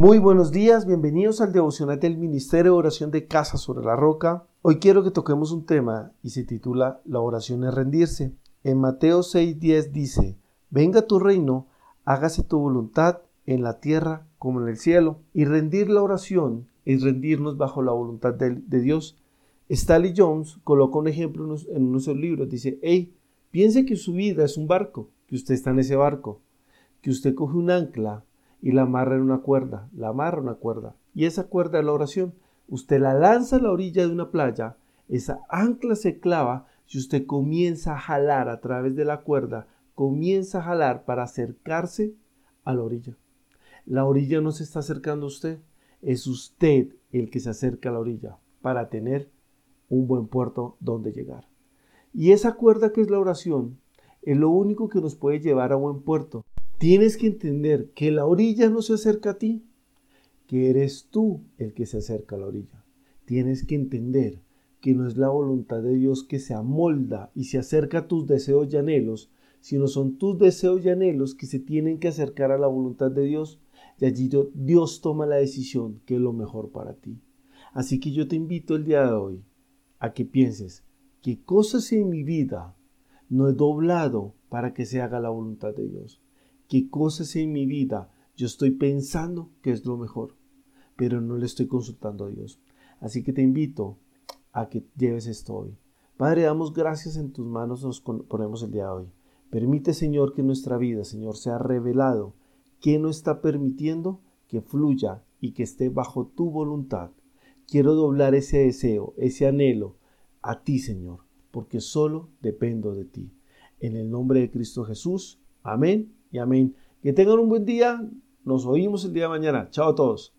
Muy buenos días, bienvenidos al devocional del Ministerio de Oración de Casa sobre la Roca. Hoy quiero que toquemos un tema y se titula La oración es rendirse. En Mateo 6:10 dice, Venga tu reino, hágase tu voluntad en la tierra como en el cielo. Y rendir la oración es rendirnos bajo la voluntad de, Dios. Stanley Jones coloca un ejemplo en uno de sus libros. Dice, hey, piense que su vida es un barco, que usted está en ese barco, que usted coge un ancla y la amarra en una cuerda, la amarra en una cuerda. Y esa cuerda es la oración. Usted la lanza a la orilla de una playa, esa ancla se clava y usted comienza a jalar a través de la cuerda, comienza a jalar para acercarse a la orilla. La orilla no se está acercando a usted, es usted el que se acerca a la orilla para tener un buen puerto donde llegar. Y esa cuerda que es la oración es lo único que nos puede llevar a buen puerto. Tienes que entender que la orilla no se acerca a ti, que eres tú el que se acerca a la orilla. Tienes que entender que no es la voluntad de Dios que se amolda y se acerca a tus deseos y anhelos, sino son tus deseos y anhelos que se tienen que acercar a la voluntad de Dios y allí Dios toma la decisión que es lo mejor para ti. Así que yo te invito el día de hoy a que pienses qué cosas en mi vida no he doblado para que se haga la voluntad de Dios qué cosas en mi vida yo estoy pensando que es lo mejor, pero no le estoy consultando a Dios. Así que te invito a que lleves esto hoy. Padre, damos gracias en tus manos, nos ponemos el día de hoy. Permite, Señor, que nuestra vida, Señor, sea revelado que no está permitiendo que fluya y que esté bajo tu voluntad. Quiero doblar ese deseo, ese anhelo a ti, Señor, porque solo dependo de ti. En el nombre de Cristo Jesús. Amén y amén. Que tengan un buen día. Nos oímos el día de mañana. Chao a todos.